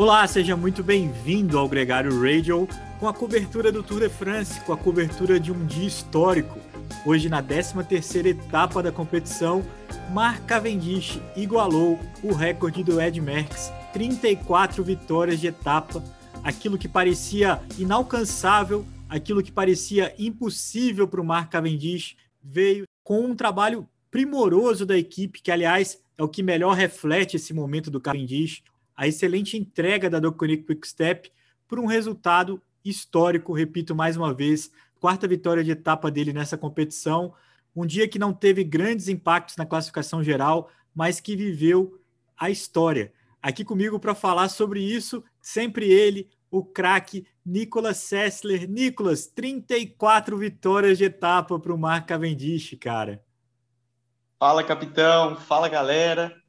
Olá, seja muito bem-vindo ao Gregário Radio com a cobertura do Tour de France, com a cobertura de um dia histórico. Hoje, na 13ª etapa da competição, Mark Cavendish igualou o recorde do Ed Merckx, 34 vitórias de etapa, aquilo que parecia inalcançável, aquilo que parecia impossível para o Mark Cavendish, veio com um trabalho primoroso da equipe, que aliás é o que melhor reflete esse momento do Cavendish, a excelente entrega da Doconic Quickstep por um resultado histórico, repito mais uma vez, quarta vitória de etapa dele nessa competição, um dia que não teve grandes impactos na classificação geral, mas que viveu a história. Aqui comigo para falar sobre isso, sempre ele, o craque Nicolas Sessler. Nicolas, 34 vitórias de etapa para o Mark Cavendish, cara. Fala, capitão. Fala, galera.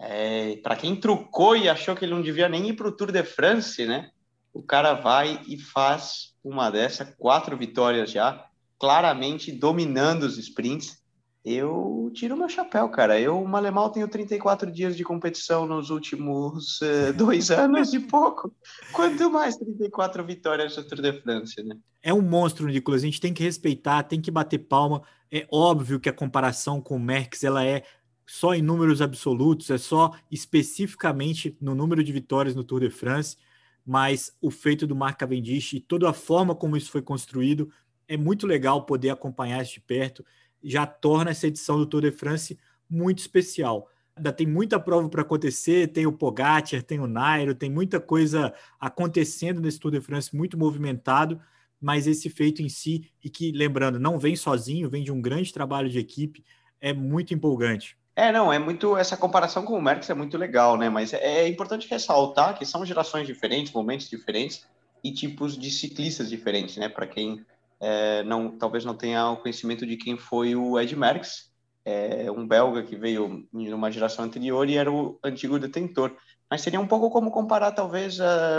É, para quem trucou e achou que ele não devia nem ir para o Tour de France, né? O cara vai e faz uma dessa, quatro vitórias já, claramente dominando os sprints. Eu tiro meu chapéu, cara. Eu, Malemal, tenho 34 dias de competição nos últimos uh, dois anos e pouco. Quanto mais 34 vitórias no Tour de France, né? É um monstro, Nicolas. A gente tem que respeitar, tem que bater palma. É óbvio que a comparação com o Merckx ela é só em números absolutos, é só especificamente no número de vitórias no Tour de France, mas o feito do Mark Cavendish e toda a forma como isso foi construído é muito legal poder acompanhar isso de perto, já torna essa edição do Tour de France muito especial. Ainda tem muita prova para acontecer, tem o Pogacar, tem o Nairo, tem muita coisa acontecendo nesse Tour de France muito movimentado, mas esse feito em si, e que, lembrando, não vem sozinho, vem de um grande trabalho de equipe, é muito empolgante. É, não, é muito. Essa comparação com o Merckx é muito legal, né? Mas é, é importante ressaltar que são gerações diferentes, momentos diferentes e tipos de ciclistas diferentes, né? Para quem é, não, talvez não tenha o conhecimento de quem foi o Ed Merckx, é um belga que veio em uma geração anterior e era o antigo detentor. Mas seria um pouco como comparar, talvez,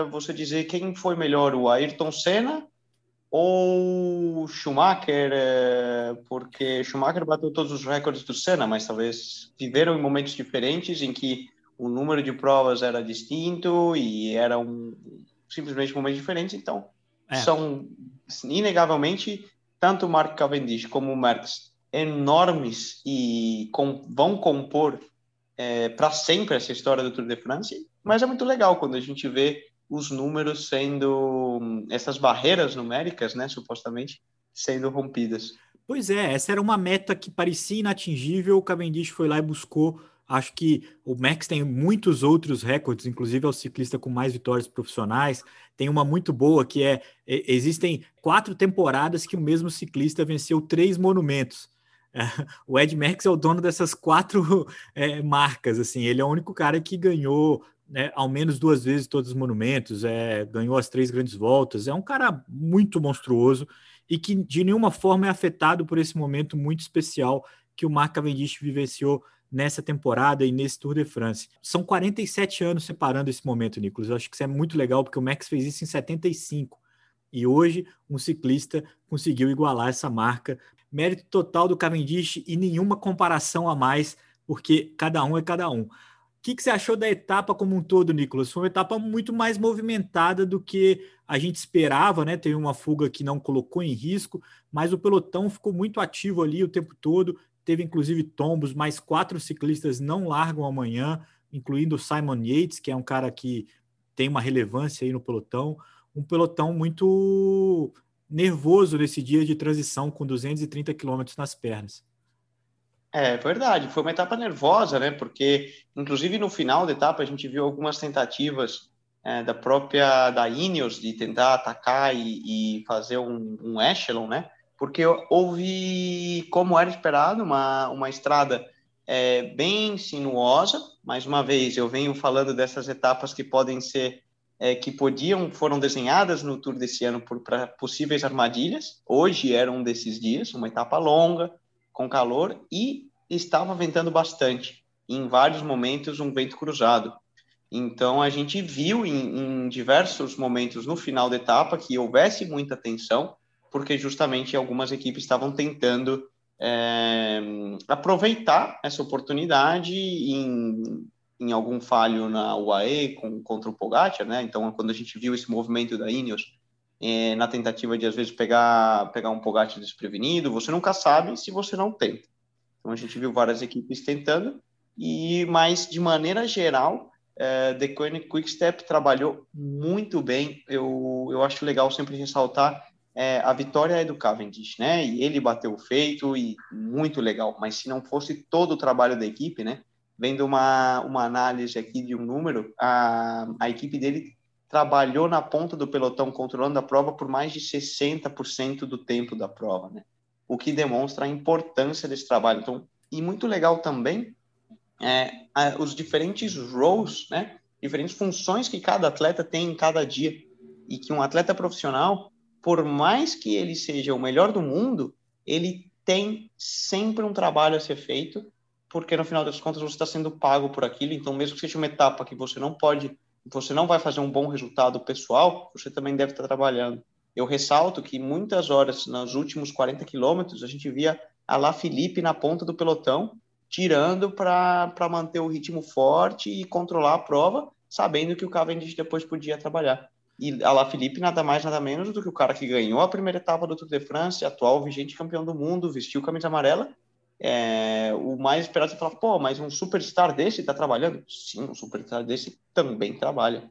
você dizer quem foi melhor, o Ayrton Senna ou Schumacher, é, porque Schumacher bateu todos os recordes do Senna, mas talvez viveram em momentos diferentes em que o número de provas era distinto e eram simplesmente momentos diferentes, então é. são inegavelmente tanto Mark Cavendish como o Merckx enormes e com, vão compor é, para sempre essa história do Tour de France, mas é muito legal quando a gente vê os números sendo essas barreiras numéricas, né, supostamente sendo rompidas. Pois é, essa era uma meta que parecia inatingível, o Cavendish foi lá e buscou. Acho que o Max tem muitos outros recordes, inclusive é o ciclista com mais vitórias profissionais. Tem uma muito boa que é: existem quatro temporadas que o mesmo ciclista venceu três monumentos. O Ed Merckx é o dono dessas quatro é, marcas, assim, ele é o único cara que ganhou né, ao menos duas vezes todos os monumentos, é, ganhou as três grandes voltas, é um cara muito monstruoso e que de nenhuma forma é afetado por esse momento muito especial que o Mark Cavendish vivenciou nessa temporada e nesse Tour de France. São 47 anos separando esse momento, Nicolas. Eu acho que isso é muito legal, porque o Max fez isso em 75. E hoje um ciclista conseguiu igualar essa marca. Mérito total do Cavendish e nenhuma comparação a mais, porque cada um é cada um. O que, que, você achou da etapa como um todo, Nicolas? Foi uma etapa muito mais movimentada do que a gente esperava, né? Teve uma fuga que não colocou em risco, mas o pelotão ficou muito ativo ali o tempo todo. Teve inclusive tombos, mais quatro ciclistas não largam amanhã, incluindo o Simon Yates, que é um cara que tem uma relevância aí no pelotão. Um pelotão muito nervoso nesse dia de transição, com 230 quilômetros nas pernas. É verdade, foi uma etapa nervosa, né? Porque, inclusive, no final da etapa, a gente viu algumas tentativas é, da própria da Ineos de tentar atacar e, e fazer um, um, echelon, né? Porque houve, como era esperado, uma, uma estrada é, bem sinuosa. Mais uma vez, eu venho falando dessas etapas que podem ser, é, que podiam, foram desenhadas no Tour desse ano para possíveis armadilhas. Hoje era um desses dias, uma etapa longa, com calor e estava ventando bastante. Em vários momentos, um vento cruzado. Então, a gente viu em, em diversos momentos no final da etapa que houvesse muita tensão, porque justamente algumas equipes estavam tentando é, aproveitar essa oportunidade em em algum falho na UAE com, contra o Pogacar, né? Então, quando a gente viu esse movimento da Ineos é, na tentativa de, às vezes, pegar, pegar um Pogacar desprevenido, você nunca sabe se você não tenta. Então, a gente viu várias equipes tentando, e mas, de maneira geral, é, The Koenig Quickstep trabalhou muito bem. Eu, eu acho legal sempre ressaltar é, a vitória é do Cavendish, né? E ele bateu o feito e muito legal. Mas se não fosse todo o trabalho da equipe, né? Vendo uma, uma análise aqui de um número, a, a equipe dele trabalhou na ponta do pelotão controlando a prova por mais de 60% do tempo da prova, né? O que demonstra a importância desse trabalho. Então, e muito legal também é, os diferentes roles, né? Diferentes funções que cada atleta tem em cada dia e que um atleta profissional por mais que ele seja o melhor do mundo, ele tem sempre um trabalho a ser feito, porque no final das contas você está sendo pago por aquilo. Então, mesmo que seja uma etapa que você não pode, você não vai fazer um bom resultado pessoal, você também deve estar trabalhando. Eu ressalto que muitas horas, nos últimos 40 quilômetros, a gente via a La Felipe na ponta do pelotão, tirando para manter o ritmo forte e controlar a prova, sabendo que o Cavendish depois podia trabalhar. E a La Felipe nada mais, nada menos do que o cara que ganhou a primeira etapa do Tour de France, atual vigente campeão do mundo, vestiu camisa amarela. É, o mais esperado é falar, pô, mas um superstar desse está trabalhando? Sim, um superstar desse também trabalha.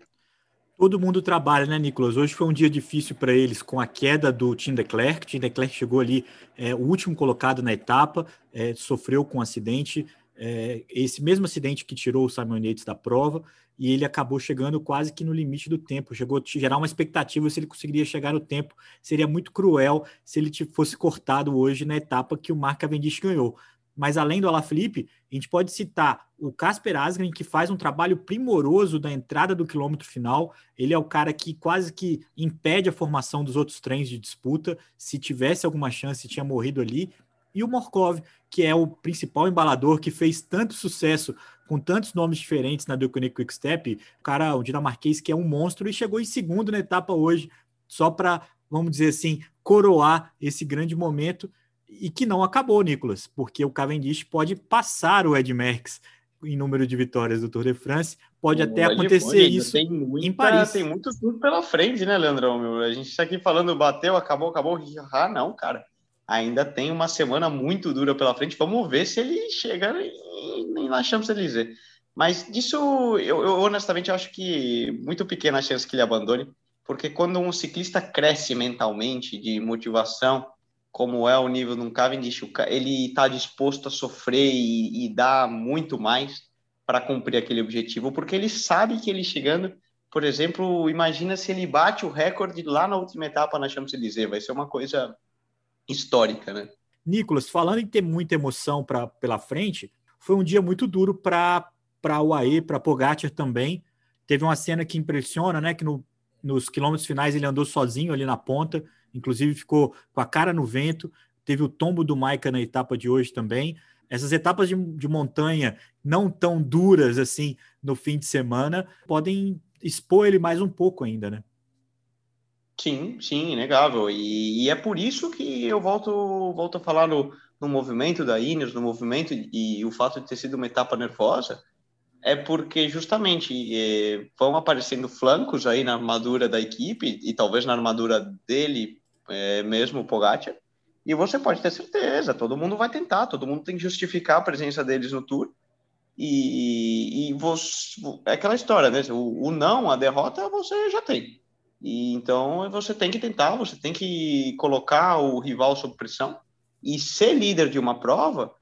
Todo mundo trabalha, né, Nicolas? Hoje foi um dia difícil para eles com a queda do Tim Declerc. Tim Declerc chegou ali, é, o último colocado na etapa, é, sofreu com um acidente, é, esse mesmo acidente que tirou o Simon Yates da prova, e ele acabou chegando quase que no limite do tempo. Chegou a gerar uma expectativa se ele conseguiria chegar no tempo. Seria muito cruel se ele fosse cortado hoje na etapa que o Mark Cavendish ganhou. Mas além do Alaphilippe, a gente pode citar o Casper Asgreen, que faz um trabalho primoroso da entrada do quilômetro final. Ele é o cara que quase que impede a formação dos outros trens de disputa. Se tivesse alguma chance, tinha morrido ali. E o Morkov, que é o principal embalador que fez tanto sucesso com tantos nomes diferentes na Deconic Quick Step, o cara, o dinamarquês que é um monstro e chegou em segundo na etapa hoje, só para, vamos dizer assim, coroar esse grande momento e que não acabou, Nicolas, porque o Cavendish pode passar o Ed Merckx em número de vitórias do Tour de France, pode até acontecer isso muita, em Paris. Tem muito tudo pela frente, né, Leandrão? Meu? A gente está aqui falando, bateu, acabou, acabou. Ah, não, cara ainda tem uma semana muito dura pela frente. Vamos ver se ele chega La Champs-Élysées. Mas disso, eu, eu, honestamente acho que muito pequena a chance que ele abandone, porque quando um ciclista cresce mentalmente, de motivação, como é o nível de um Cavendish, ele está disposto a sofrer e, e dar muito mais para cumprir aquele objetivo, porque ele sabe que ele chegando, por exemplo, imagina se ele bate o recorde lá na última etapa na Champs-Élysées, vai ser uma coisa histórica, né? Nicolas, falando em ter muita emoção pra, pela frente, foi um dia muito duro para a UAE, para Pogacar também. Teve uma cena que impressiona, né? Que no, nos quilômetros finais ele andou sozinho ali na ponta, inclusive ficou com a cara no vento. Teve o tombo do Maika na etapa de hoje também. Essas etapas de, de montanha não tão duras assim no fim de semana podem expor ele mais um pouco ainda, né? Sim, sim, inegável. E, e, é por isso que eu volto, volto a falar no, no movimento da Ineos, no movimento e, e o fato de ter sido uma etapa nervosa, é porque justamente é, vão aparecendo flancos aí na armadura da equipe e talvez na armadura dele é, mesmo, Pogacar, e você pode ter certeza, todo mundo vai tentar, todo mundo tem que justificar a presença deles no Tour, e, e você, é aquela história, né? O, o não, a derrota, você já tem. E então você tem que tentar, você tem que colocar o rival sob pressão e ser líder de uma prova,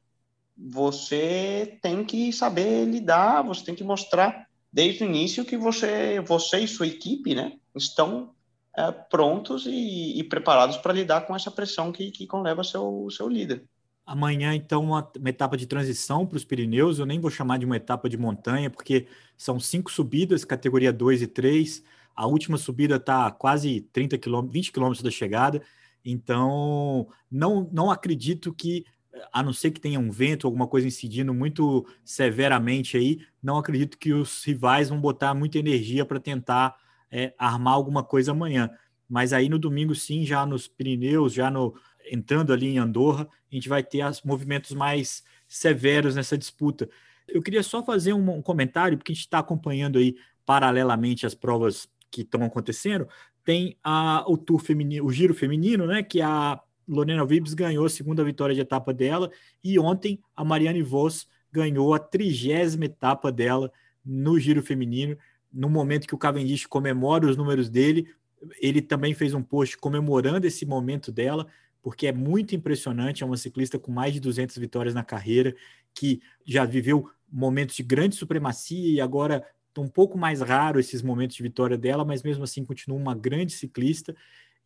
você tem que saber lidar, você tem que mostrar desde o início que você, você e sua equipe, né, estão é, prontos e, e preparados para lidar com essa pressão que, que conleva seu seu líder. Amanhã, então, uma, uma etapa de transição para os Pirineus. Eu nem vou chamar de uma etapa de montanha, porque são cinco subidas, categoria 2 e 3 a última subida está quase 30 km, 20 quilômetros da chegada. Então, não, não acredito que, a não ser que tenha um vento, alguma coisa incidindo muito severamente aí, não acredito que os rivais vão botar muita energia para tentar é, armar alguma coisa amanhã. Mas aí no domingo, sim, já nos Pirineus, já no entrando ali em Andorra, a gente vai ter os movimentos mais severos nessa disputa. Eu queria só fazer um, comentário, porque a gente está acompanhando aí paralelamente as provas que estão acontecendo. Tem a, o Tour feminino, o Giro feminino, né? Que a Lorena Vibbs ganhou a segunda vitória de etapa dela, e ontem a Mariane Vos ganhou a trigésima etapa dela no Giro feminino. No momento que o Cavendish comemora os números dele, ele também fez um post comemorando esse momento dela, porque é muito impressionante. É uma ciclista com mais de 200 vitórias na carreira, que já viveu momentos de grande supremacia e agora tá um pouco mais raro esses momentos de vitória dela, mas mesmo assim continua uma grande ciclista.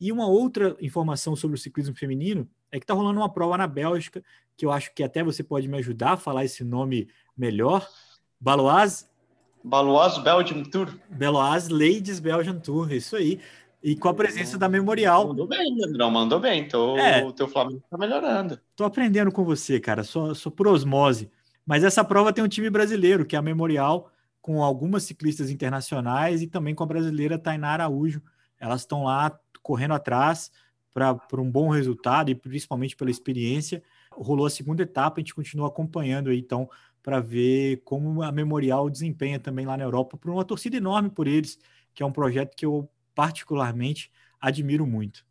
E uma outra informação sobre o ciclismo feminino é que está rolando uma prova na Bélgica, que eu acho que até você pode me ajudar a falar esse nome melhor. Baloise. Baloise Belgium Tour. Baloise Ladies Belgian Tour, isso aí. E com a presença da Memorial. Mandou bem, Andrão, mandou bem. Tô, é, o teu Flamengo está melhorando. Tô aprendendo com você, cara, só, só por osmose. Mas essa prova tem um time brasileiro, que é a Memorial, com algumas ciclistas internacionais e também com a brasileira Tainá Araújo. Elas estão lá correndo atrás para um bom resultado e principalmente pela experiência. Rolou a segunda etapa, a gente continua acompanhando aí, então, para ver como a Memorial desempenha também lá na Europa, por uma torcida enorme por eles, que é um projeto que eu particularmente admiro muito.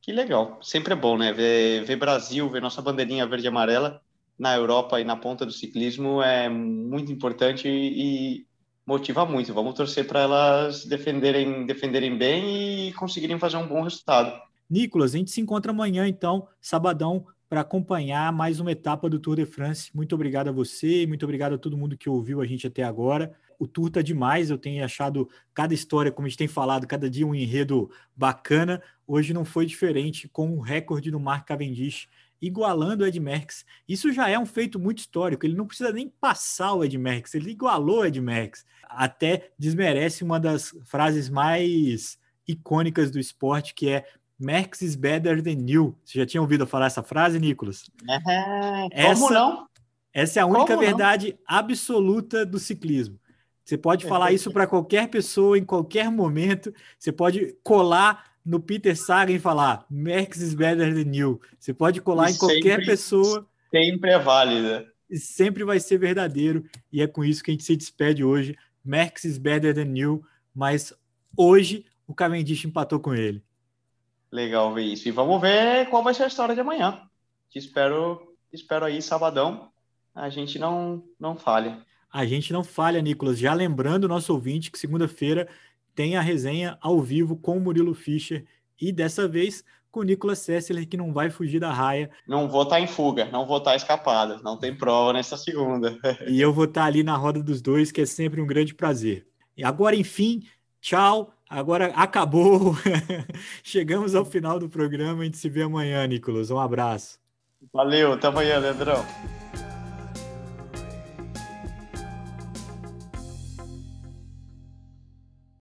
Que legal, sempre é bom, né? Ver, ver Brasil, ver nossa bandeirinha verde e amarela na Europa e na ponta do ciclismo é muito importante e, motiva muito. Vamos torcer para elas defenderem, defenderem bem e conseguirem fazer um bom resultado. Nicolas, a gente se encontra amanhã, então, sabadão, para acompanhar mais uma etapa do Tour de France. Muito obrigado a você, muito obrigado a todo mundo que ouviu a gente até agora. O Tour tá demais, eu tenho achado cada história, como a gente tem falado, cada dia um enredo bacana. Hoje não foi diferente com o recorde do Mark Cavendish igualando o Ed Merckx. Isso já é um feito muito histórico. Ele não precisa nem passar o Ed Merckx, ele igualou o Ed Merckx. Até desmerece uma das frases mais icônicas do esporte, que é Merckx is better than you. Você já tinha ouvido falar essa frase, Nicolas? Uhum. Como essa, não? Essa é a única Como verdade não? absoluta do ciclismo. Você pode falar isso para qualquer pessoa em qualquer momento. Você pode colar no Peter Sagan e falar Max is better than you. Você pode colar e em qualquer sempre, pessoa. Sempre é válida. E sempre vai ser verdadeiro. E é com isso que a gente se despede hoje. Max is better than you. Mas hoje o Cavendish empatou com ele. Legal ver isso. E vamos ver qual vai ser a história de amanhã. Que espero, espero aí, sabadão, a gente não, não falha. A gente não falha, Nicolas. Já lembrando o nosso ouvinte que segunda-feira tem a resenha ao vivo com o Murilo Fischer e dessa vez com o Nicolas Sessler, que não vai fugir da raia. Não vou estar tá em fuga, não vou estar tá escapado, não tem prova nessa segunda. e eu vou estar tá ali na roda dos dois, que é sempre um grande prazer. E agora, enfim, tchau. Agora acabou. Chegamos ao final do programa. A gente se vê amanhã, Nicolas. Um abraço. Valeu, até amanhã, Leandrão.